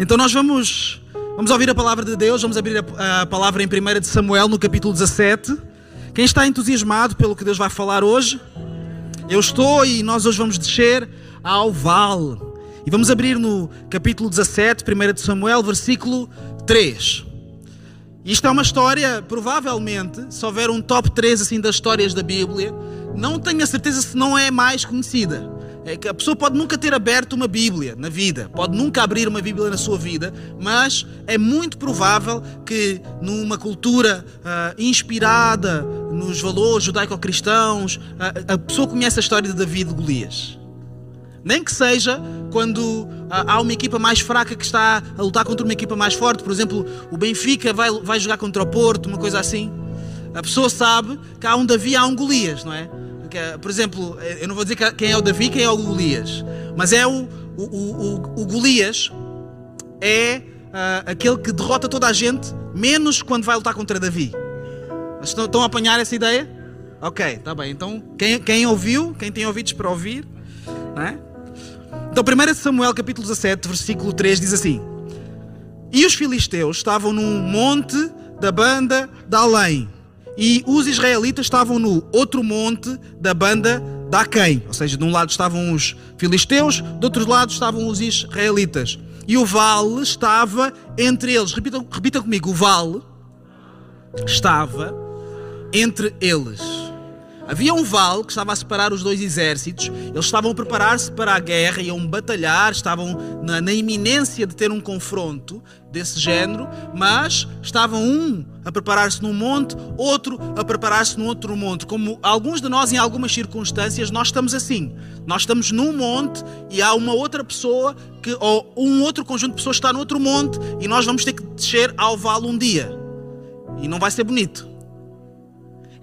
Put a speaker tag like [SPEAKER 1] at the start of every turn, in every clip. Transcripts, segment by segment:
[SPEAKER 1] Então nós vamos, vamos ouvir a palavra de Deus, vamos abrir a, a palavra em 1 de Samuel, no capítulo 17. Quem está entusiasmado pelo que Deus vai falar hoje? Eu estou e nós hoje vamos descer ao vale. E vamos abrir no capítulo 17, 1 de Samuel, versículo 3. Isto é uma história, provavelmente, se houver um top 3 assim das histórias da Bíblia, não tenho a certeza se não é mais conhecida. É a pessoa pode nunca ter aberto uma Bíblia na vida, pode nunca abrir uma Bíblia na sua vida, mas é muito provável que numa cultura uh, inspirada nos valores judaico-cristãos, uh, a pessoa conhece a história de David e Golias. Nem que seja quando uh, há uma equipa mais fraca que está a lutar contra uma equipa mais forte, por exemplo, o Benfica vai, vai jogar contra o Porto, uma coisa assim. A pessoa sabe que há um Davi, há um Golias, não é? É, por exemplo, é, eu não vou dizer quem é o Davi, quem é o Golias, mas é o, o, o, o Golias é uh, aquele que derrota toda a gente, menos quando vai lutar contra Davi. Estão, estão a apanhar essa ideia? Ok, está bem. Então, quem, quem ouviu, quem tem ouvidos para ouvir, não é? Então, 1 Samuel capítulo 17, versículo 3 diz assim: E os filisteus estavam num monte da banda de além e os israelitas estavam no outro monte da banda da Aquém. Ou seja, de um lado estavam os filisteus, do outro lado estavam os israelitas. E o vale estava entre eles. Repita, repita comigo: o vale estava entre eles. Havia um vale que estava a separar os dois exércitos, eles estavam a preparar-se para a guerra, iam batalhar, estavam na, na, iminência de ter um confronto desse género, mas estavam um a preparar-se num monte, outro a preparar-se num outro monte. Como alguns de nós, em algumas circunstâncias, nós estamos assim. Nós estamos num monte e há uma outra pessoa, que, ou um outro conjunto de pessoas está no outro monte e nós vamos ter que descer ao vale um dia. E não vai ser bonito.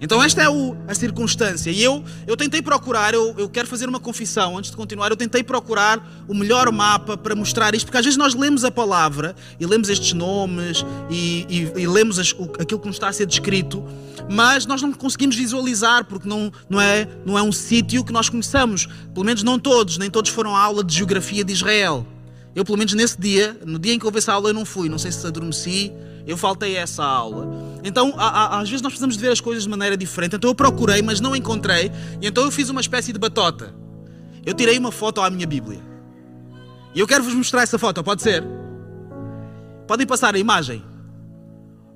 [SPEAKER 1] Então esta é o, a circunstância. E eu, eu tentei procurar, eu, eu quero fazer uma confissão antes de continuar, eu tentei procurar o melhor mapa para mostrar isto, porque às vezes nós lemos a palavra e lemos estes nomes e, e, e lemos as, o, aquilo que nos está a ser descrito, mas nós não conseguimos visualizar porque não, não é, não é um sítio que nós conheçamos. Pelo menos não todos, nem todos foram à aula de geografia de Israel. Eu, pelo menos nesse dia, no dia em que houve essa aula, eu não fui. Não sei se adormeci, eu faltei essa aula. Então, às vezes nós precisamos de ver as coisas de maneira diferente. Então eu procurei, mas não encontrei. E então eu fiz uma espécie de batota. Eu tirei uma foto à minha Bíblia. E eu quero vos mostrar essa foto, pode ser? Podem passar a imagem.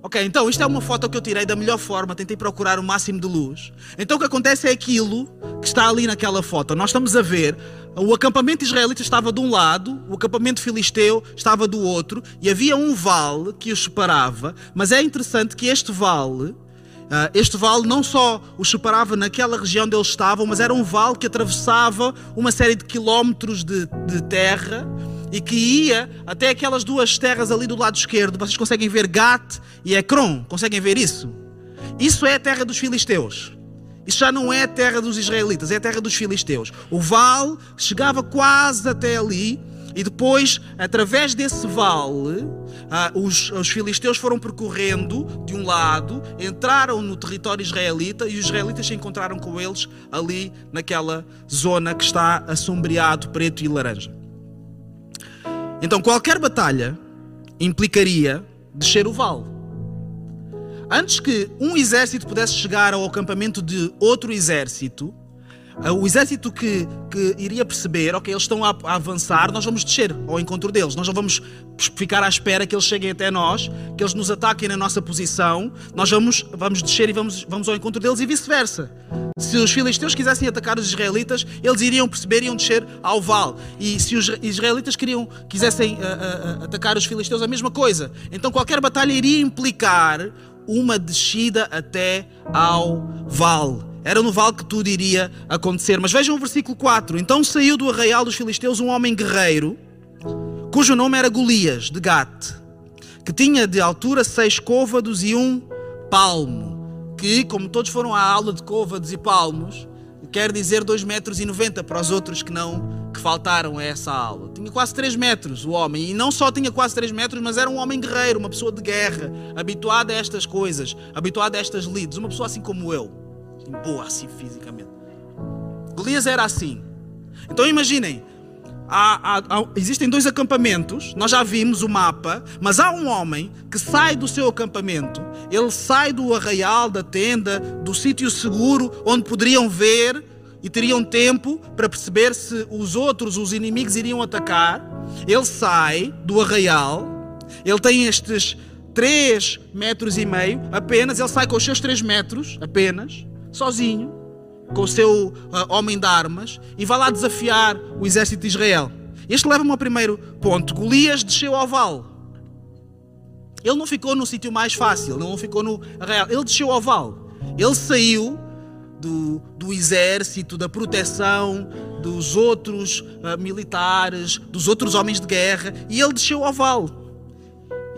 [SPEAKER 1] Ok, então isto é uma foto que eu tirei da melhor forma, tentei procurar o máximo de luz. Então o que acontece é aquilo que está ali naquela foto. Nós estamos a ver o acampamento israelita estava de um lado, o acampamento filisteu estava do outro, e havia um vale que os separava, mas é interessante que este vale, ah, este vale não só os separava naquela região onde eles estavam, mas era um vale que atravessava uma série de quilómetros de, de terra e que ia até aquelas duas terras ali do lado esquerdo. Vocês conseguem ver Gat e Ekron? Conseguem ver isso? Isso é a terra dos filisteus. Isso já não é a terra dos israelitas, é a terra dos filisteus. O vale chegava quase até ali e depois, através desse vale, ah, os, os, filisteus foram percorrendo de um lado, entraram no território israelita e os israelitas se encontraram com eles ali naquela zona que está assombreado preto e laranja. Então, qualquer batalha implicaria descer o vale. Antes que um exército pudesse chegar ao acampamento de outro exército, o exército que, que iria perceber, ok, eles estão a, a, avançar, nós vamos descer ao encontro deles. Nós não vamos ficar à espera que eles cheguem até nós, que eles nos ataquem na nossa posição. Nós vamos, vamos descer e vamos, vamos ao encontro deles e vice-versa. Se os filisteus quisessem atacar os israelitas, eles iriam perceber e iam descer ao vale. E se os israelitas queriam, quisessem uh, uh, atacar os filisteus, a mesma coisa. Então qualquer batalha iria implicar uma descida até ao vale. Era no vale que tudo iria acontecer. Mas vejam o versículo 4. Então saiu do arraial dos filisteus um homem guerreiro, cujo nome era Golias, de Gate, que tinha de altura seis côvados e um palmo, que, como todos foram à aula de côvados e palmos, quer dizer 2,90 metros e para os outros que não que faltaram a essa aula. Tinha quase 3 metros o homem, e não só tinha quase 3 metros, mas era um homem guerreiro, uma pessoa de guerra, habituado a estas coisas, habituado a estas lides, uma pessoa assim como eu, boa assim fisicamente. Golias era assim. Então imaginem, há, há, há, existem dois acampamentos, nós já vimos o mapa, mas há um homem que sai do seu acampamento, ele sai do arraial, da tenda, do sítio seguro onde poderiam ver e teriam tempo para perceber se os outros, os inimigos, iriam atacar. Ele sai do arraial, ele tem estes 3 metros e meio apenas, ele sai com os seus 3 metros apenas, sozinho, com o seu uh, homem de armas, e vai lá desafiar o exército de Israel. Este leva-me ao primeiro ponto. Golias desceu ao vale. Ele não ficou no sítio mais fácil, não ficou no arraial, ele desceu ao vale. Ele saiu do, do exército, da proteção dos outros uh, militares, dos outros homens de guerra, e ele desceu ao vale.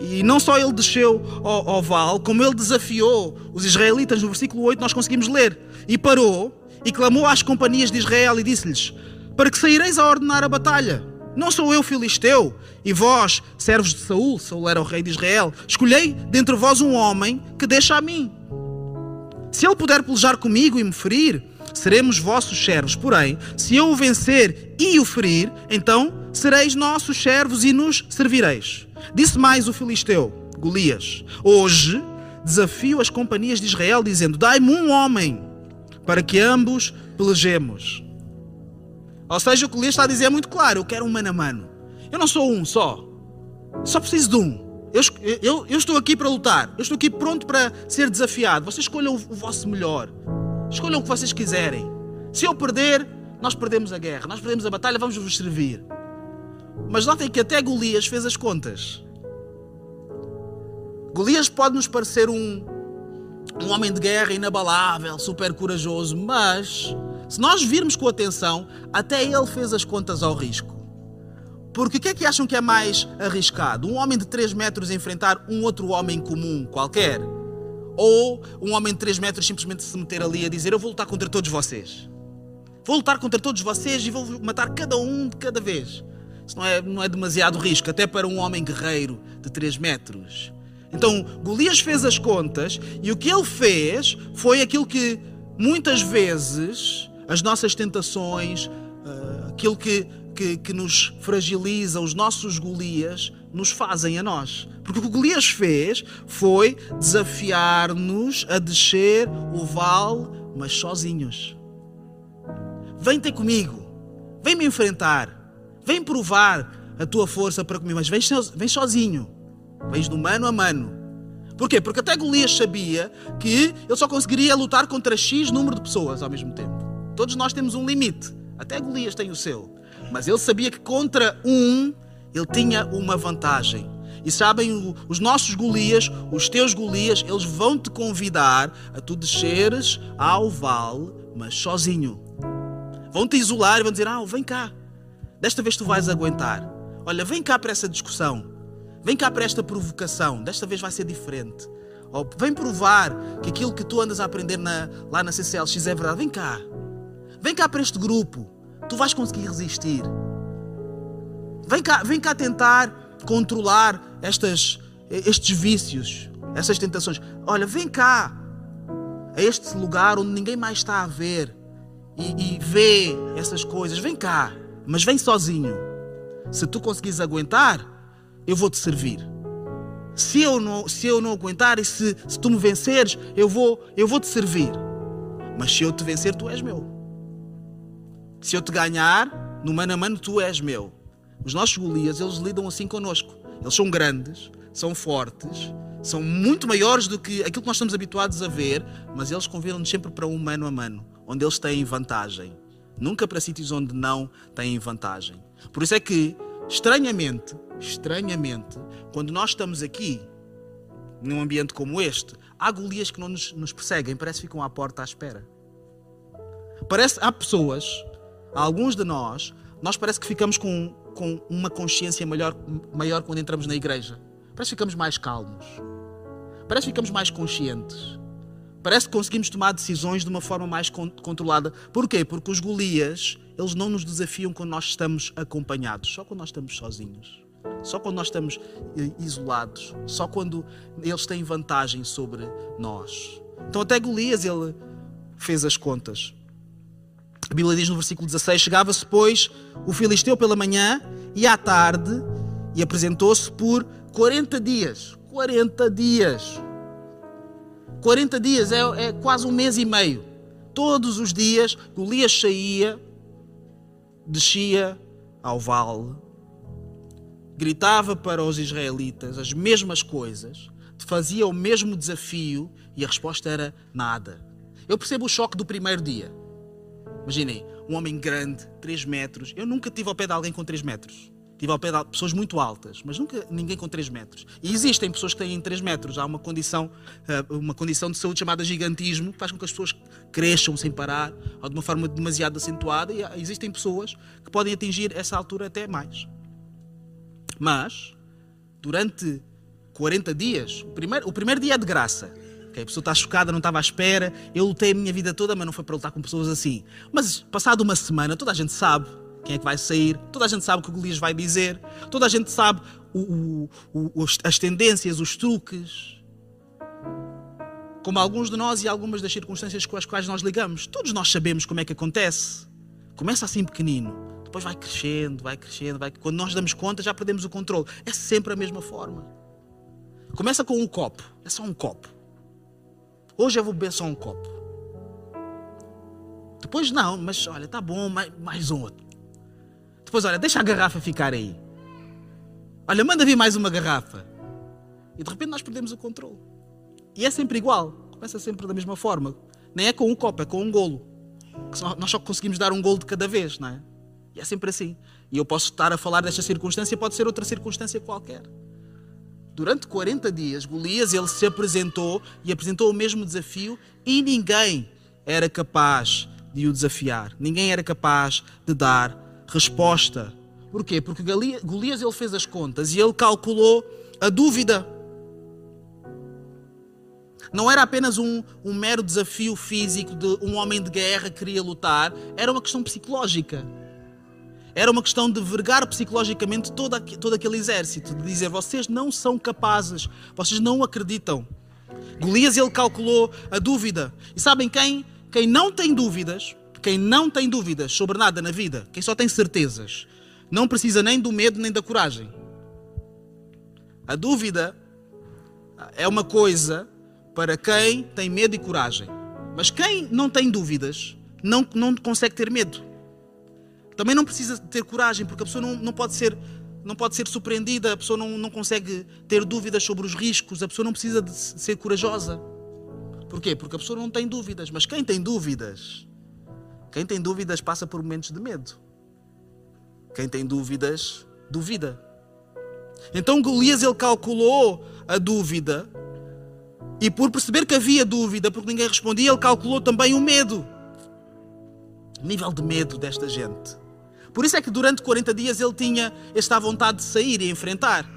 [SPEAKER 1] E não só ele desceu ao, ao vale, como ele desafiou os israelitas, no versículo 8 nós conseguimos ler, e parou e clamou às companhias de Israel e disse-lhes: Para que saireis a ordenar a batalha? Não sou eu filisteu, e vós, servos de Saul, Saul era o rei de Israel, escolhei dentre vós um homem que deixa a mim. Se ele puder pelejar comigo e me ferir, seremos vossos servos. Porém, se eu o vencer e o ferir, então sereis nossos servos e nos servireis. Disse mais o filisteu, Golias: Hoje desafio as companhias de Israel, dizendo: Dai-me um homem para que ambos pelejemos. Ou seja, o que Golias está a dizer é muito claro: eu quero um mano a mano. Eu não sou um só, só preciso de um. Eu, eu, eu, estou aqui para lutar. Eu estou aqui pronto para ser desafiado. Vocês escolham o, o vosso melhor. Escolham o que vocês quiserem. Se eu perder, nós perdemos a guerra. Nós perdemos a batalha, vamos vos servir. Mas notem que até Golias fez as contas. Golias pode nos parecer um, um homem de guerra inabalável, super corajoso, mas se nós virmos com atenção, até ele fez as contas ao risco. Porque o que é que acham que é mais arriscado? Um homem de 3 metros enfrentar um outro homem comum qualquer? Ou um homem de 3 metros simplesmente se meter ali a dizer: Eu vou lutar contra todos vocês. Vou lutar contra todos vocês e vou matar cada um de cada vez. Isso não é, não é demasiado risco, até para um homem guerreiro de 3 metros. Então Golias fez as contas e o que ele fez foi aquilo que muitas vezes as nossas tentações, ah, aquilo que que, que nos fragiliza, os nossos Golias, nos fazem a nós. Porque o que Golias fez foi desafiar-nos a descer o vale, mas sozinhos. Vem ter comigo, vem me enfrentar, vem provar a tua força para comigo, mas vem, sozinho, vens no mano a mano. Porquê? Porque até Golias sabia que ele só conseguiria lutar contra X número de pessoas ao mesmo tempo. Todos nós temos um limite. Até Golias tem o seu. Mas ele sabia que contra um ele tinha uma vantagem. E sabem, os nossos Golias, os teus Golias, eles vão te convidar a tu desceres ao vale, mas sozinho. Vão te isolar e vão dizer: Ah, vem cá, desta vez tu vais aguentar. Olha, vem cá para essa discussão, vem cá para esta provocação, desta vez vai ser diferente. Ou vem provar que aquilo que tu andas a aprender na, lá na CCLX é verdade. Vem cá, vem cá para este grupo tu vais conseguir resistir. Vem cá, vem cá tentar controlar estas, estes vícios, essas tentações. Olha, vem cá a este lugar onde ninguém mais está a ver e, e vê essas coisas. Vem cá, mas vem sozinho. Se tu conseguires aguentar, eu vou te servir. Se eu não, se eu não aguentar e se, se tu me venceres, eu vou, eu vou te servir. Mas se eu te vencer, tu és meu. Se eu te ganhar, no mano a mano, tu és meu. Os nossos Golias, eles lidam assim connosco. Eles são grandes, são fortes, são muito maiores do que aquilo que nós estamos habituados a ver, mas eles convidam-nos sempre para um mano a mano, onde eles têm vantagem. Nunca para sítios onde não têm vantagem. Por isso é que, estranhamente, estranhamente, quando nós estamos aqui, num ambiente como este, há Golias que não nos, nos perseguem, parece que ficam à porta à espera. Parece há pessoas alguns de nós, nós parece que ficamos com, com uma consciência maior, maior quando entramos na igreja. Parece que ficamos mais calmos. Parece que ficamos mais conscientes. Parece que conseguimos tomar decisões de uma forma mais controlada. Porquê? Porque os Golias, eles não nos desafiam quando nós estamos acompanhados, só quando nós estamos sozinhos. Só quando nós estamos eh, isolados, só quando eles têm vantagem sobre nós. Então até Golias ele fez as contas. A Bíblia diz no versículo 16: Chegava-se, pois, o filisteu pela manhã e à tarde e apresentou-se por 40 dias. 40 dias. 40 dias é, é, quase um mês e meio. Todos os dias, Golias saía, descia ao vale, gritava para os israelitas as mesmas coisas, fazia o mesmo desafio e a resposta era nada. Eu percebo o choque do primeiro dia. Imaginem, um homem grande, 3 metros. Eu nunca tive ao pé de alguém com 3 metros. Tive ao pé de pessoas muito altas, mas nunca ninguém com 3 metros. E existem pessoas que têm 3 metros. Há uma condição, eh, uma condição de saúde chamada gigantismo, que faz com que as pessoas cresçam sem parar, ou de uma forma demasiado acentuada. E existem pessoas que podem atingir essa altura até mais. Mas, durante 40 dias, o primeiro, o primeiro dia é de graça. Okay? A pessoa está chocada, não estava à espera. Eu lutei a minha vida toda, mas não foi para lutar com pessoas assim. Mas, passado uma semana, toda a gente sabe quem é que vai sair, toda a gente sabe o que o Golias vai dizer, toda a gente sabe o, o, o, as tendências, os truques. Como alguns de nós e algumas das circunstâncias com as quais nós ligamos. Todos nós sabemos como é que acontece. Começa assim pequenino, depois vai crescendo, vai crescendo, vai... quando nós damos conta já perdemos o controle. É sempre a mesma forma. Começa com um copo, é só um copo. Hoje eu vou beber só um copo. Depois não, mas olha, tá bom, mais, mais um outro. Depois, olha, deixa a garrafa ficar aí. Olha, manda vir mais uma garrafa. E de repente nós perdemos o controle. E é sempre igual. Começa sempre da mesma forma. Nem é com um copo, é com um golo. Nós só conseguimos dar um golo de cada vez, não é? E é sempre assim. E eu posso estar a falar desta circunstância, pode ser outra circunstância qualquer. Durante 40 dias, Golias ele se apresentou e apresentou o mesmo desafio e ninguém era capaz de o desafiar. Ninguém era capaz de dar resposta. Porquê? Porque Golias ele fez as contas e ele calculou a dúvida. Não era apenas um, um mero desafio físico de um homem de guerra que queria lutar, era uma questão psicológica. Era uma questão de vergar psicologicamente todo, todo aquele exército, de dizer: vocês não são capazes, vocês não acreditam. Golias ele calculou a dúvida. E sabem quem? Quem não tem dúvidas, quem não tem dúvidas sobre nada na vida, quem só tem certezas, não precisa nem do medo nem da coragem. A dúvida é uma coisa para quem tem medo e coragem. Mas quem não tem dúvidas não, não consegue ter medo. Também não precisa ter coragem, porque a pessoa não, não pode ser não pode ser surpreendida, a pessoa não, não consegue ter dúvidas sobre os riscos, a pessoa não precisa de ser corajosa. Porquê? Porque a pessoa não tem dúvidas. Mas quem tem dúvidas? Quem tem dúvidas passa por momentos de medo. Quem tem dúvidas, duvida. Então Golias ele calculou a dúvida e por perceber que havia dúvida, porque ninguém respondia, ele calculou também o medo. Nível de medo desta gente. Por isso é que durante 40 dias ele tinha esta vontade de sair e enfrentar.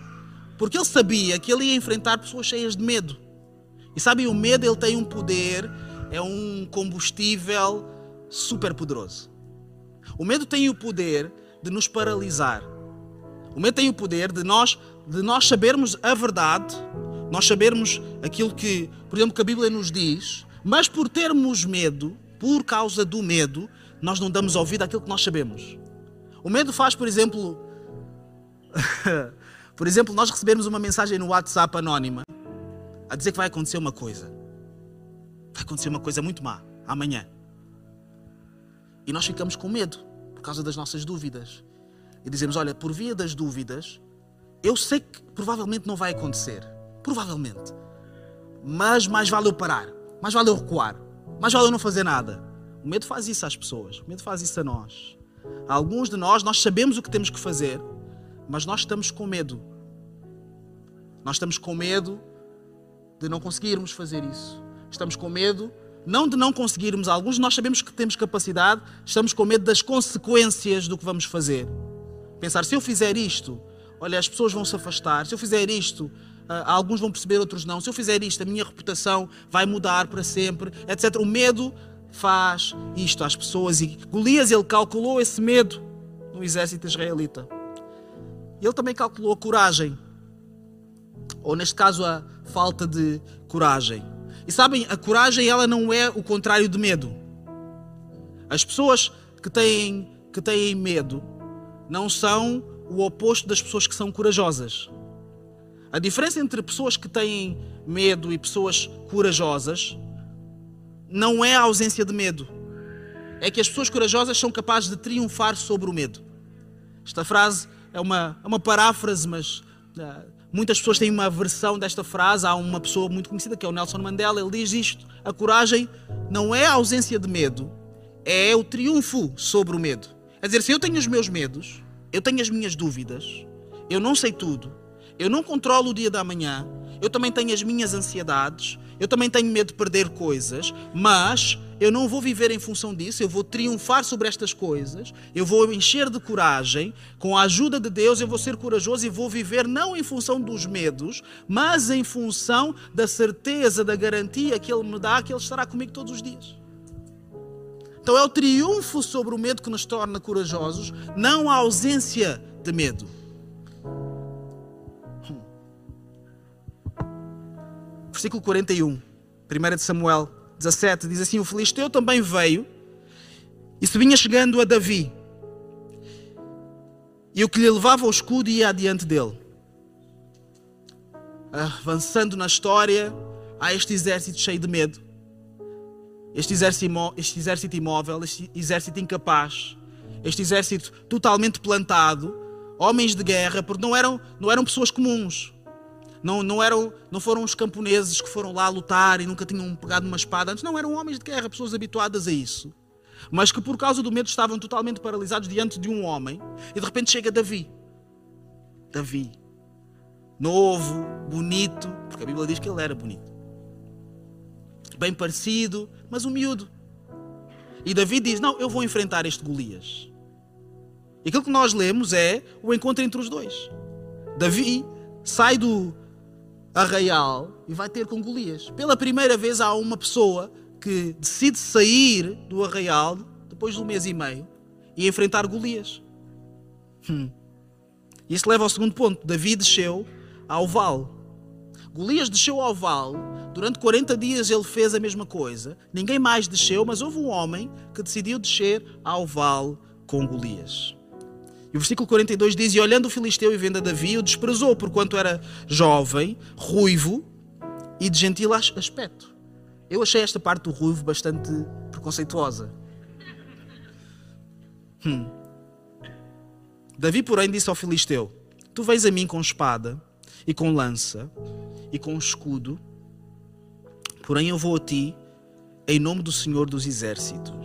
[SPEAKER 1] Porque ele sabia que ele ia enfrentar pessoas cheias de medo. E sabem, o medo ele tem um poder, é um combustível super poderoso. O medo tem o poder de nos paralisar. O medo tem o poder de nós, de nós sabermos a verdade, nós sabermos aquilo que, por exemplo, que a Bíblia nos diz, mas por termos medo, por causa do medo, nós não damos ouvido àquilo que nós sabemos. O medo faz, por exemplo, por exemplo, nós recebemos uma mensagem no WhatsApp anónima a dizer que vai acontecer uma coisa. Vai acontecer uma coisa muito má amanhã. E nós ficamos com medo por causa das nossas dúvidas. E dizemos: Olha, por via das dúvidas, eu sei que provavelmente não vai acontecer. Provavelmente. Mas mais vale eu parar. Mais vale eu recuar. Mais vale eu não fazer nada. O medo faz isso às pessoas. O medo faz isso a nós. Alguns de nós, nós sabemos o que temos que fazer, mas nós estamos com medo. Nós estamos com medo de não conseguirmos fazer isso. Estamos com medo, não de não conseguirmos, alguns de nós sabemos que temos capacidade, estamos com medo das consequências do que vamos fazer. Pensar, se eu fizer isto, olha, as pessoas vão se afastar, se eu fizer isto, ah, alguns vão perceber, outros não, se eu fizer isto, a minha reputação vai mudar para sempre, etc. O medo faz isto às pessoas. E Golias ele calculou esse medo no exército israelita. Ele também calculou a coragem, ou neste caso a falta de coragem. E sabem, a coragem ela não é o contrário de medo. As pessoas que têm, que têm medo não são o oposto das pessoas que são corajosas. A diferença entre pessoas que têm medo e pessoas corajosas não é a ausência de medo. É que as pessoas corajosas são capazes de triunfar sobre o medo. Esta frase é uma, é uma paráfrase, mas uh, muitas pessoas têm uma versão desta frase. Há uma pessoa muito conhecida que é o Nelson Mandela. Ele diz isto: a coragem não é a ausência de medo, é o triunfo sobre o medo. É dizer, se eu tenho os meus medos, eu tenho as minhas dúvidas, eu não sei tudo, eu não controlo o dia da manhã, eu também tenho as minhas ansiedades, eu também tenho medo de perder coisas, mas eu não vou viver em função disso, eu vou triunfar sobre estas coisas, eu vou encher de coragem, com a ajuda de Deus eu vou ser corajoso e vou viver não em função dos medos, mas em função da certeza, da garantia que Ele me dá que Ele estará comigo todos os dias. Então é o triunfo sobre o medo que nos torna corajosos, não a ausência de medo. Versículo 41, 1 de Samuel 17, diz assim: O Filisteu também veio e se vinha chegando a Davi. E o que lhe levava o escudo ia adiante dele. Avançando na história, há este exército cheio de medo este exército, este exército imóvel, este exército incapaz, este exército totalmente plantado, homens de guerra, porque não eram, não eram pessoas comuns. Não, não, eram, não foram os camponeses que foram lá lutar e nunca tinham pegado uma espada. Antes não eram homens de guerra, pessoas habituadas a isso. Mas que por causa do medo estavam totalmente paralisados diante de um homem. E de repente chega Davi. Davi. Novo, bonito, porque a Bíblia diz que ele era bonito bem parecido, mas um miúdo. E Davi diz: Não, eu vou enfrentar este Golias. E aquilo que nós lemos é o encontro entre os dois. Davi sai do arraial e vai ter com Golias. Pela primeira vez há uma pessoa que decide sair do arraial depois de um mês e meio e enfrentar Golias. Hum. Isso leva ao segundo ponto. Davi desceu ao vale. Golias desceu ao vale Durante 40 dias ele fez a mesma coisa. Ninguém mais desceu, mas houve um homem que decidiu descer ao vale com Golias. E o versículo 42 diz: E olhando o filisteu e vendo a Davi, o desprezou, porquanto era jovem, ruivo e de gentil aspecto. Eu achei esta parte do ruivo bastante preconceituosa. Hum. Davi, porém, disse ao filisteu: Tu vens a mim com espada e com lança e com escudo Porém, eu vou a ti em nome do Senhor dos Exércitos.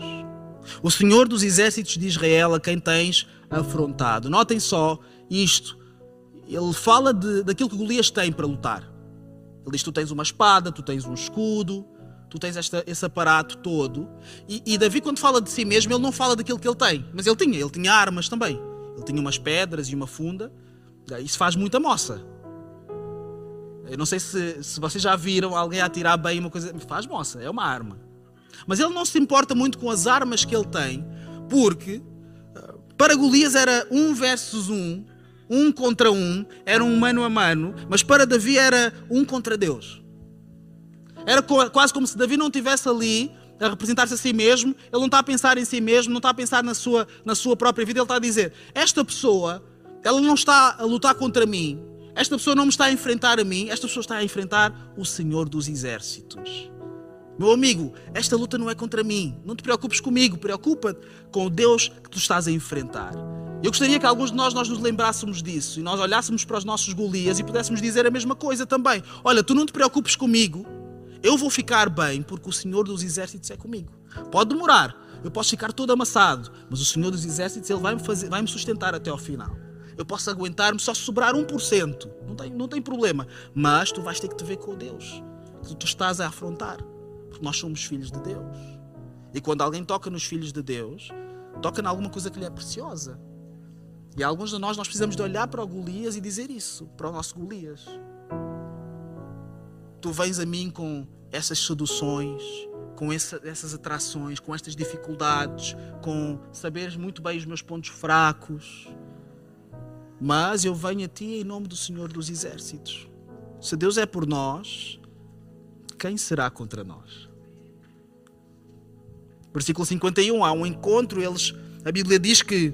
[SPEAKER 1] O Senhor dos Exércitos de Israel, a quem tens afrontado. Notem só isto. Ele fala de, daquilo que Golias tem para lutar. Ele diz: Tu tens uma espada, tu tens um escudo, tu tens esta, esse aparato todo. E, e, Davi, quando fala de si mesmo, ele não fala daquilo que ele tem, mas ele tinha, ele tinha armas também. Ele tinha umas pedras e uma funda. Isso faz muita moça. Eu não sei se, se vocês já viram alguém atirar bem uma coisa. Faz moça, é uma arma. Mas ele não se importa muito com as armas que ele tem, porque eh, para Golias era um versus um, um contra um, era um mano a mano, mas para Davi era um contra Deus. Era quase como se Davi não estivesse ali a representar-se a si mesmo, ele não está a pensar em si mesmo, não está a pensar na sua, na sua própria vida, ele está a dizer: Esta pessoa, ela não está a lutar contra mim, esta pessoa não me está a enfrentar a mim, esta pessoa está a enfrentar o Senhor dos Exércitos. Meu amigo, esta luta não é contra mim. Não te preocupes comigo, preocupa-te com o Deus que tu estás a enfrentar. Eu gostaria que alguns de nós, nós nos lembrássemos disso e nós olhássemos para os nossos Golias e pudéssemos dizer a mesma coisa também. Olha, tu não te preocupes comigo, eu vou ficar bem porque o Senhor dos Exércitos é comigo. Pode demorar, eu posso ficar todo amassado, mas o Senhor dos Exércitos ele vai me, fazer, vai me sustentar até ao final eu posso aguentar-me só sobrar 1%. Não tem, não tem problema. Mas tu vais ter que te ver com Deus. Que tu estás a afrontar. Porque nós somos filhos de Deus. E quando alguém toca nos filhos de Deus, toca em alguma coisa que lhe é preciosa. E alguns de nós, nós precisamos de olhar para o Golias e dizer isso, para o nosso Golias. Tu vens a mim com essas seduções, com essa, essas atrações, com estas dificuldades, com saberes muito bem os meus pontos fracos. Mas eu venho a ti em nome do Senhor dos Exércitos. Se Deus é por nós, quem será contra nós? Versículo 51, há um encontro, eles, a Bíblia diz que,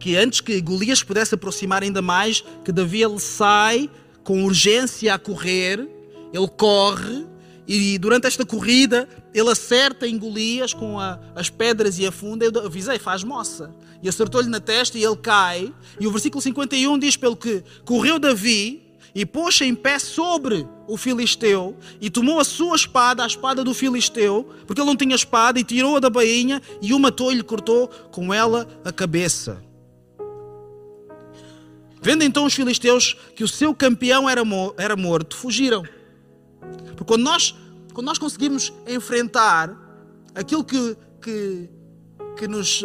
[SPEAKER 1] que antes que Golias pudesse aproximar ainda mais, que Davi ele sai com urgência a correr, ele corre e durante esta corrida ele acerta em Golias com a, as pedras e a funda. Eu avisei, faz moça. E acertou-lhe na testa e ele cai. E o versículo 51 diz: pelo que correu Davi e pôs-se em pé sobre o filisteu e tomou a sua espada, a espada do filisteu, porque ele não tinha espada, e tirou-a da bainha e o matou e lhe cortou com ela a cabeça. Vendo então os filisteus que o seu campeão era, era morto, fugiram. Porque quando nós, quando nós conseguimos enfrentar aquilo que, que, que, nos,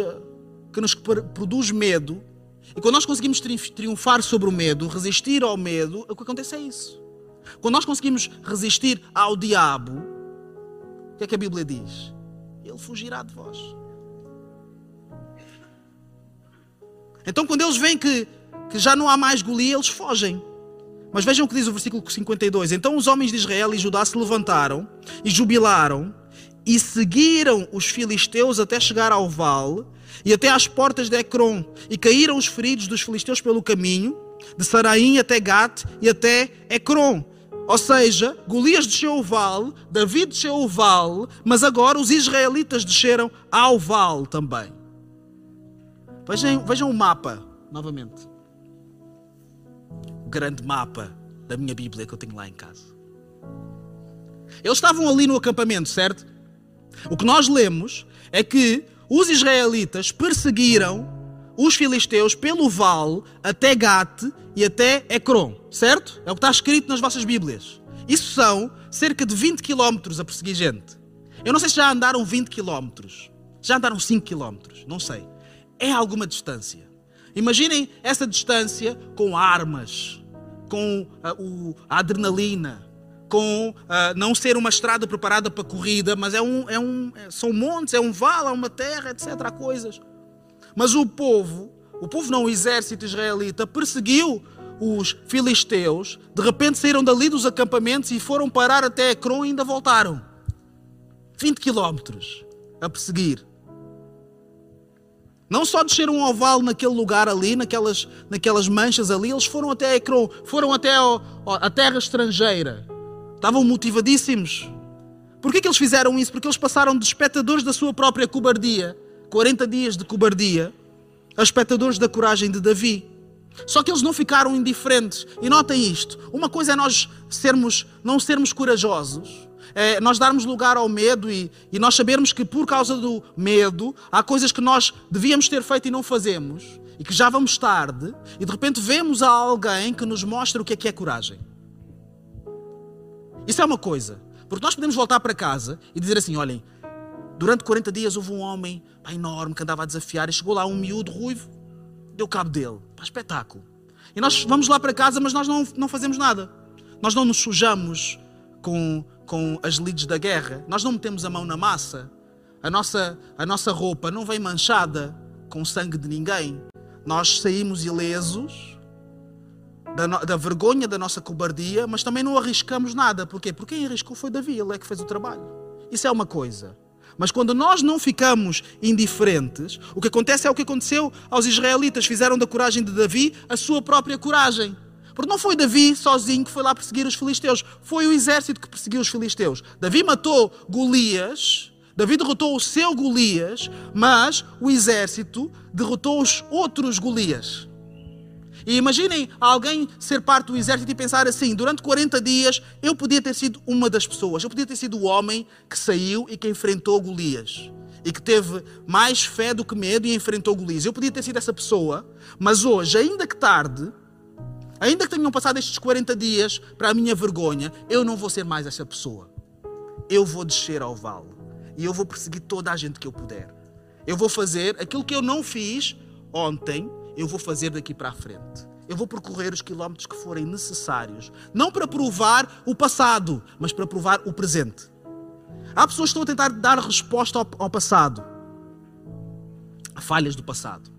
[SPEAKER 1] que nos produz medo, e quando nós conseguimos triunfar sobre o medo, resistir ao medo, o que acontece é isso. Quando nós conseguimos resistir ao diabo, o que é que a Bíblia diz? Ele fugirá de vós. Então, quando eles veem que, que já não há mais Golias, eles fogem. Mas vejam o que diz o versículo 52. Então os homens de Israel e Judá se levantaram e jubilaram e seguiram os filisteus até chegar ao vale e até às portas de Ecrom, e caíram os feridos dos filisteus pelo caminho, de Saraim até Gat e até Ecrom. Ou seja, Golias desceu o vale, Davi desceu o vale, mas agora os israelitas desceram ao vale também. Vejam, vejam o mapa, novamente. O grande mapa da minha Bíblia que eu tenho lá em casa. Eles estavam ali no acampamento, certo? O que nós lemos é que os israelitas perseguiram os filisteus pelo vale até Gate e até Ecrom, certo? É o que está escrito nas vossas Bíblias. Isso são cerca de 20 quilómetros a perseguir gente. Eu não sei se já andaram 20 quilómetros, já andaram 5 quilómetros, não sei. É alguma distância. Imaginem essa distância com armas, com a, o, a adrenalina, com uh, não ser uma estrada preparada para corrida, mas é um, é um, é, são montes, é um vale, é uma terra, etc. Há coisas. Mas o povo, o povo não, o exército israelita, perseguiu os filisteus, de repente saíram dali dos acampamentos e foram parar até Ecrón e ainda voltaram. 20 quilómetros a perseguir. Não só desceram ao vale naquele lugar ali, naquelas, naquelas manchas ali, eles foram até Ecrón, foram até ao, terra estrangeira Estavam motivadíssimos. Por que eles fizeram isso? Porque eles passaram de espectadores da sua própria cobardia, 40 dias de cobardia, a espectadores da coragem de Davi. Só que eles não ficaram indiferentes. E notem isto: uma coisa é nós sermos, não sermos corajosos, é nós darmos lugar ao medo e, e nós sabermos que por causa do medo há coisas que nós devíamos ter feito e não fazemos, e que já vamos tarde, e de repente vemos a alguém que nos mostra o que é que é coragem. Isso é uma coisa. Porque nós podemos voltar para casa e dizer assim: olhem, durante 40 dias houve um homem pá, enorme que andava a desafiar e chegou lá um miúdo ruivo, deu cabo dele. Pá, espetáculo. E nós vamos lá para casa, mas nós não, não fazemos nada. Nós não nos sujamos com, com as lides da guerra. Nós não metemos a mão na massa. A nossa, a nossa roupa não vem manchada com sangue de ninguém. Nós saímos ilesos da, da, vergonha da nossa cobardia, mas também não arriscamos nada. Porquê? Porque quem arriscou foi Davi, ele é que fez o trabalho. Isso é uma coisa. Mas quando nós não ficamos indiferentes, o que acontece é o que aconteceu aos israelitas. Fizeram da coragem de Davi a sua própria coragem. Porque não foi Davi sozinho que foi lá perseguir os filisteus, foi o exército que perseguiu os filisteus. Davi matou Golias, Davi derrotou o seu Golias, mas o exército derrotou os outros Golias. E imaginem alguém ser parte do exército e pensar assim: durante 40 dias eu podia ter sido uma das pessoas, eu podia ter sido o homem que saiu e que enfrentou Golias. E que teve mais fé do que medo e enfrentou Golias. Eu podia ter sido essa pessoa, mas hoje, ainda que tarde, ainda que tenham passado estes 40 dias para a minha vergonha, eu não vou ser mais essa pessoa. Eu vou descer ao vale e eu vou perseguir toda a gente que eu puder. Eu vou fazer aquilo que eu não fiz ontem eu vou fazer daqui para a frente. Eu vou percorrer os quilómetros que forem necessários, não para provar o passado, mas para provar o presente. Há pessoas que estão a tentar dar resposta ao, ao passado, a falhas do passado,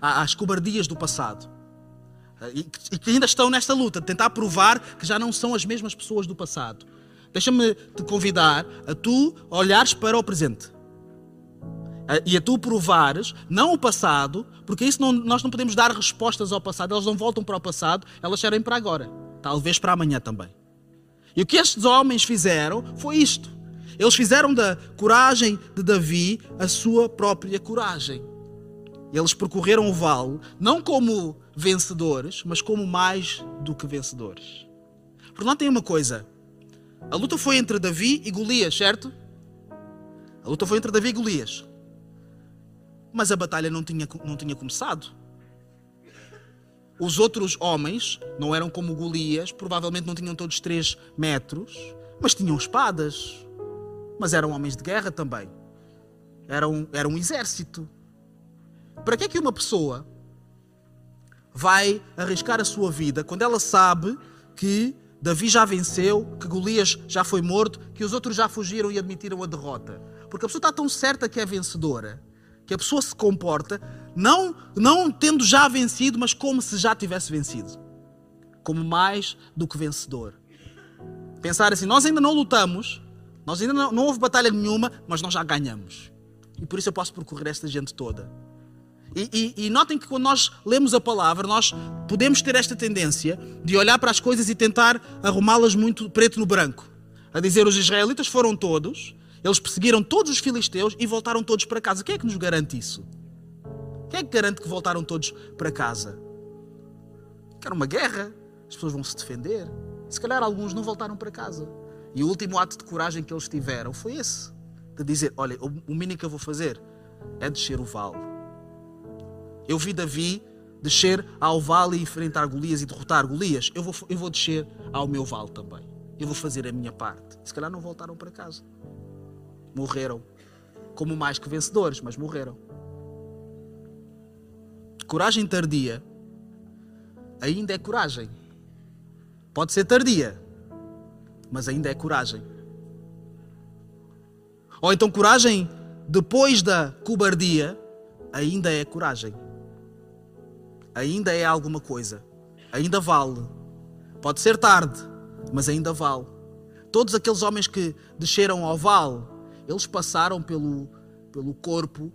[SPEAKER 1] às cobardias do passado, e que ainda estão nesta luta, de tentar provar que já não são as mesmas pessoas do passado. Deixa-me te convidar a tu olhares para o presente. E a tu provares, não o passado, porque isso não, nós não podemos dar respostas ao passado, elas não voltam para o passado, elas servem para agora, talvez para amanhã também. E o que estes homens fizeram foi isto. Eles fizeram da coragem de Davi a sua própria coragem. Eles percorreram o vale não como vencedores, mas como mais do que vencedores. Por lá tem uma coisa. A luta foi entre Davi e Golias, certo? A luta foi entre Davi e Golias. Mas a batalha não tinha, não tinha começado. Os outros homens não eram como Golias, provavelmente não tinham todos 3 metros, mas tinham espadas. Mas eram homens de guerra também. Era um, era um exército. Para que é que uma pessoa vai arriscar a sua vida quando ela sabe que Davi já venceu, que Golias já foi morto, que os outros já fugiram e admitiram a derrota? Porque a pessoa está tão certa que é vencedora que a pessoa se comporta não, não tendo já vencido, mas como se já tivesse vencido. Como mais do que vencedor. Pensar assim, nós ainda não lutamos, nós ainda não, não houve batalha nenhuma, mas nós já ganhamos. E por isso eu posso percorrer esta gente toda. E, e, e, notem que quando nós lemos a palavra, nós podemos ter esta tendência de olhar para as coisas e tentar arrumá-las muito preto no branco. A dizer, os israelitas foram todos, eles perseguiram todos os filisteus e voltaram todos para casa. Quem é que nos garante isso? Quem é que garante que voltaram todos para casa? Que era uma guerra, as pessoas vão se defender. Se calhar alguns não voltaram para casa. E o último ato de coragem que eles tiveram foi esse: de dizer, olha, o mínimo que eu vou fazer é descer o vale. Eu vi Davi descer ao vale e enfrentar Golias e derrotar Golias. Eu vou, eu vou descer ao meu vale também. Eu vou fazer a minha parte. Se calhar não voltaram para casa morreram. Como mais que vencedores, mas morreram. Coragem tardia ainda é coragem. Pode ser tardia, mas ainda é coragem. Ou então coragem depois da cobardia ainda é coragem. Ainda é alguma coisa. Ainda vale. Pode ser tarde, mas ainda vale. Todos aqueles homens que desceram ao vale eles passaram pelo, pelo corpo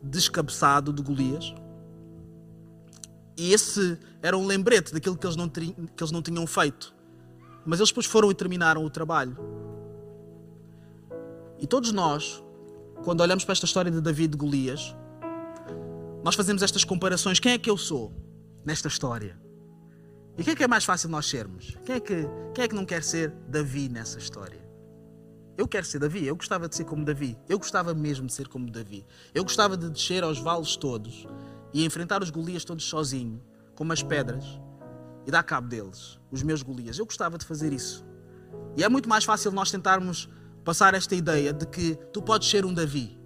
[SPEAKER 1] descabeçado de Golias. E esse era um lembrete daquilo que eles, não que eles não tinham feito. Mas eles depois foram e terminaram o trabalho. E todos nós, quando olhamos para esta história de Davi e de Golias, nós fazemos estas comparações. Quem é que eu sou nesta história? E quem é que é mais fácil nós sermos? Quem é que, quem é que não quer ser Davi nessa história? Eu quero ser Davi, eu gostava de ser como Davi, eu gostava mesmo de ser como Davi. Eu gostava de descer aos vales todos e enfrentar os Golias todos sozinho, com umas pedras, e dar cabo deles, os meus Golias. Eu gostava de fazer isso. E é muito mais fácil nós tentarmos passar esta ideia de que tu podes ser um Davi.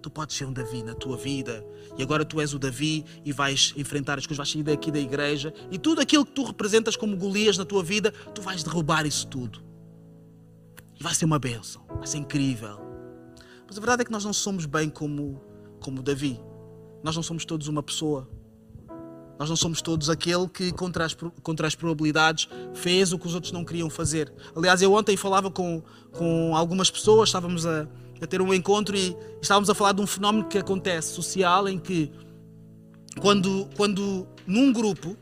[SPEAKER 1] Tu podes ser um Davi na tua vida e agora tu és o Davi e vais enfrentar as coisas, vais sair daqui da igreja e tudo aquilo que tu representas como Golias na tua vida, tu vais derrubar isso tudo vai ser uma bênção, vai ser incrível. Mas a verdade é que nós não somos bem como, como Davi. Nós não somos todos uma pessoa. Nós não somos todos aquele que, contra as, contra as probabilidades, fez o que os outros não queriam fazer. Aliás, eu ontem falava com, com algumas pessoas, estávamos a, a ter um encontro e estávamos a falar de um fenómeno que acontece social em que, quando, quando num grupo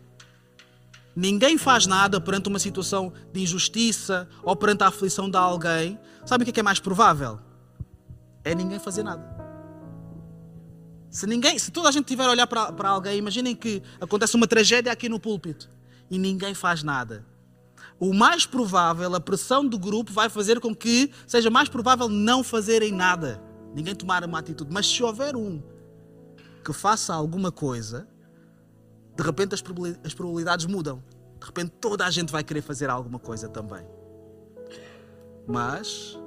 [SPEAKER 1] ninguém faz nada perante uma situação de injustiça ou perante a aflição de alguém, sabe o que é, que é mais provável? É ninguém fazer nada. Se ninguém, se toda a gente tiver a olhar para, para alguém, imaginem que acontece uma tragédia aqui no púlpito e ninguém faz nada. O mais provável, a pressão do grupo vai fazer com que seja mais provável não fazerem nada, ninguém tomar uma atitude. Mas se houver um que faça alguma coisa, de repente as probabilidades mudam. De repente toda a gente vai querer fazer alguma coisa também. Mas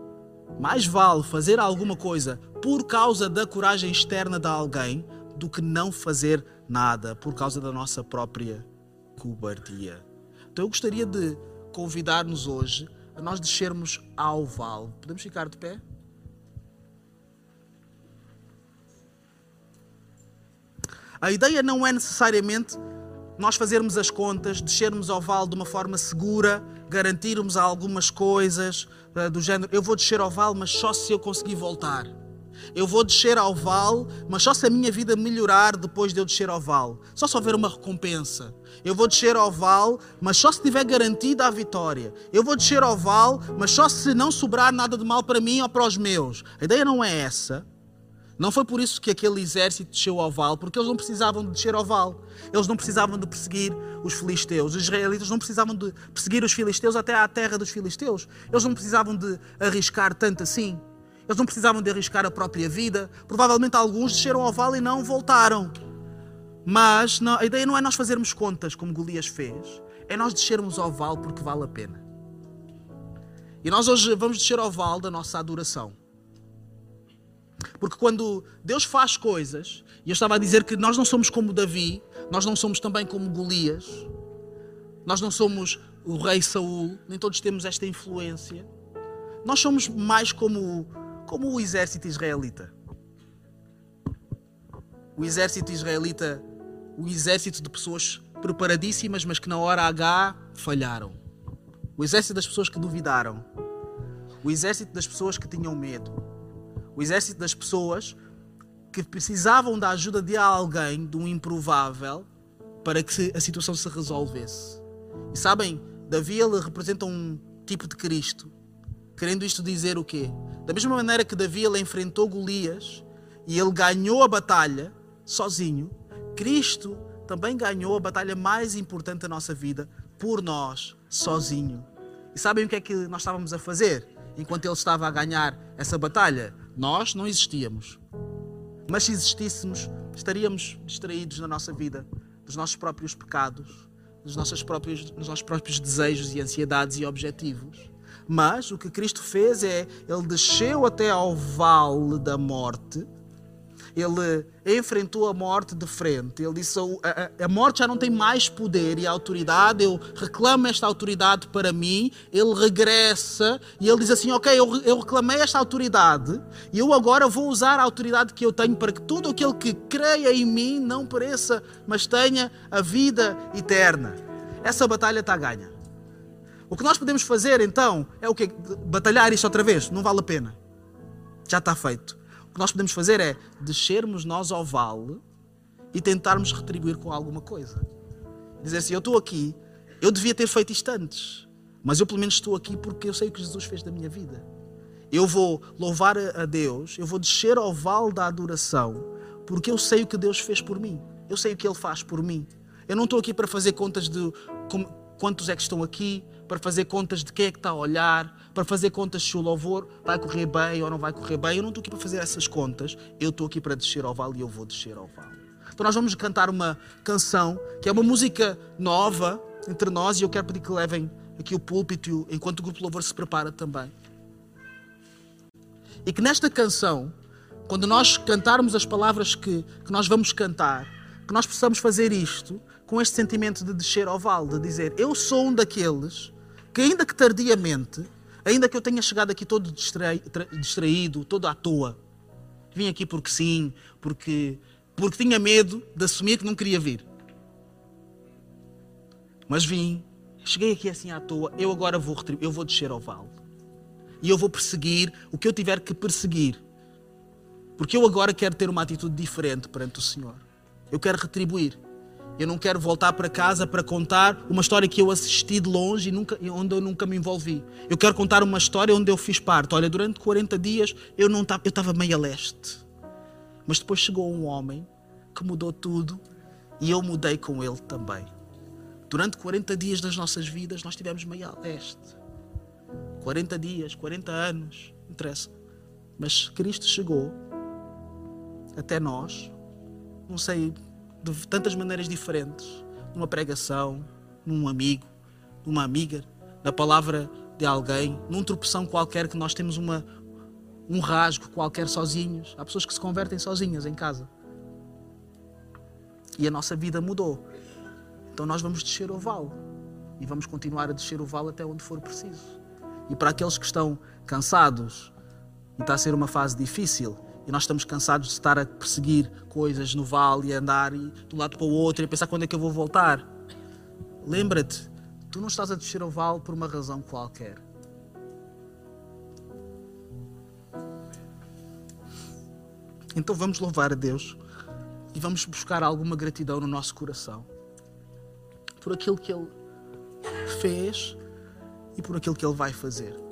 [SPEAKER 1] mais vale fazer alguma coisa por causa da coragem externa de alguém do que não fazer nada por causa da nossa própria cobardia. Então eu gostaria de convidar-nos hoje a nós descermos ao vale. Podemos ficar de pé? A ideia não é necessariamente nós fazermos as contas, descermos ao vale de uma forma segura, garantirmos algumas coisas uh, do género: eu vou descer ao vale, mas só se eu conseguir voltar. Eu vou descer ao vale, mas só se a minha vida melhorar depois de eu descer ao vale. Só se houver uma recompensa. Eu vou descer ao vale, mas só se tiver garantida a vitória. Eu vou descer ao vale, mas só se não sobrar nada de mal para mim ou para os meus. A ideia não é essa. Não foi por isso que aquele exército desceu ao vale, porque eles não precisavam de descer ao vale. Eles não precisavam de perseguir os filisteus. Os israelitas não precisavam de perseguir os filisteus até à terra dos filisteus. Eles não precisavam de arriscar tanto assim. Eles não precisavam de arriscar a própria vida. Provavelmente alguns desceram ao vale e não voltaram. Mas não, a ideia não é nós fazermos contas como Golias fez, é nós descermos ao vale porque vale a pena. E nós hoje vamos descer ao vale da nossa adoração. Porque quando Deus faz coisas, e eu estava a dizer que nós não somos como Davi, nós não somos também como Golias, nós não somos o rei Saul, nem todos temos esta influência. Nós somos mais como, como o exército israelita. O exército israelita, o exército de pessoas preparadíssimas, mas que na hora H falharam. O exército das pessoas que duvidaram. O exército das pessoas que tinham medo o exército das pessoas que precisavam da ajuda de alguém, de um improvável, para que a situação se resolvesse. E sabem, Davi ele representa um tipo de Cristo. Querendo isto dizer o quê? Da mesma maneira que Davi ele enfrentou Golias e ele ganhou a batalha sozinho, Cristo também ganhou a batalha mais importante da nossa vida por nós, sozinho. E sabem o que é que nós estávamos a fazer enquanto ele estava a ganhar essa batalha? Nós não existíamos. Mas se existíssemos, estaríamos distraídos na nossa vida dos nossos próprios pecados, dos nossos próprios, dos nossos próprios desejos e ansiedades e objetivos. Mas o que Cristo fez é, ele desceu até ao vale da morte ele enfrentou a morte de frente. Ele disse: a, morte já não tem mais poder e autoridade, eu reclamo esta autoridade para mim. Ele regressa e ele diz assim: Ok, eu, eu reclamei esta autoridade e eu agora vou usar a autoridade que eu tenho para que todo aquele que creia em mim não pereça, mas tenha a vida eterna. Essa batalha está ganha. O que nós podemos fazer então é o que? Batalhar isto outra vez? Não vale a pena. Já está feito. O que nós podemos fazer é descermos nós ao vale e tentarmos retribuir com alguma coisa. Dizer assim: Eu estou aqui, eu devia ter feito isto antes, mas eu pelo menos estou aqui porque eu sei o que Jesus fez da minha vida. Eu vou louvar a Deus, eu vou descer ao vale da adoração, porque eu sei o que Deus fez por mim, eu sei o que Ele faz por mim. Eu não estou aqui para fazer contas de quantos é que estão aqui, para fazer contas de quem é que está a olhar, para fazer contas se o louvor vai correr bem ou não vai correr bem. Eu não estou aqui para fazer essas contas, eu estou aqui para descer ao vale e eu vou descer ao vale. Então nós vamos cantar uma canção que é uma música nova entre nós e eu quero pedir que levem aqui o púlpito enquanto o grupo louvor se prepara também. E que nesta canção, quando nós cantarmos as palavras que, que nós vamos cantar, que nós possamos fazer isto com este sentimento de descer ao vale, de dizer: Eu sou um daqueles que, ainda que tardiamente, ainda que eu tenha chegado aqui todo distraído, todo à toa, vim aqui porque sim, porque, porque tinha medo de assumir que não queria vir. Mas vim, cheguei aqui assim à toa, eu agora vou, eu vou descer ao vale. E eu vou perseguir o que eu tiver que perseguir. Porque eu agora quero ter uma atitude diferente perante o Senhor. Eu quero retribuir. Eu não quero voltar para casa para contar uma história que eu assisti de longe e nunca, onde eu nunca me envolvi. Eu quero contar uma história onde eu fiz parte. Olha, durante 40 dias eu não estava, eu estava meio a leste. Mas depois chegou um homem que mudou tudo e eu mudei com ele também. Durante 40 dias das nossas vidas nós tivemos meio a leste. 40 dias, 40 anos, não interessa. Mas Cristo chegou até nós, não sei de tantas maneiras diferentes, numa pregação, num amigo, numa amiga, na palavra de alguém, num tropeção qualquer que nós temos uma, um rasgo qualquer sozinhos. Há pessoas que se convertem sozinhas em casa. E a nossa vida mudou. Então nós vamos descer o vale. E vamos continuar a descer o vale até onde for preciso. E para aqueles que estão cansados e está a ser uma fase difícil, e nós estamos cansados de estar a perseguir coisas no vale e andar e de um lado para o outro e pensar quando é que eu vou voltar. Lembra-te, tu não estás a descer ao vale por uma razão qualquer. Então vamos louvar a Deus e vamos buscar alguma gratidão no nosso coração por aquilo que Ele fez e por aquilo que Ele vai fazer.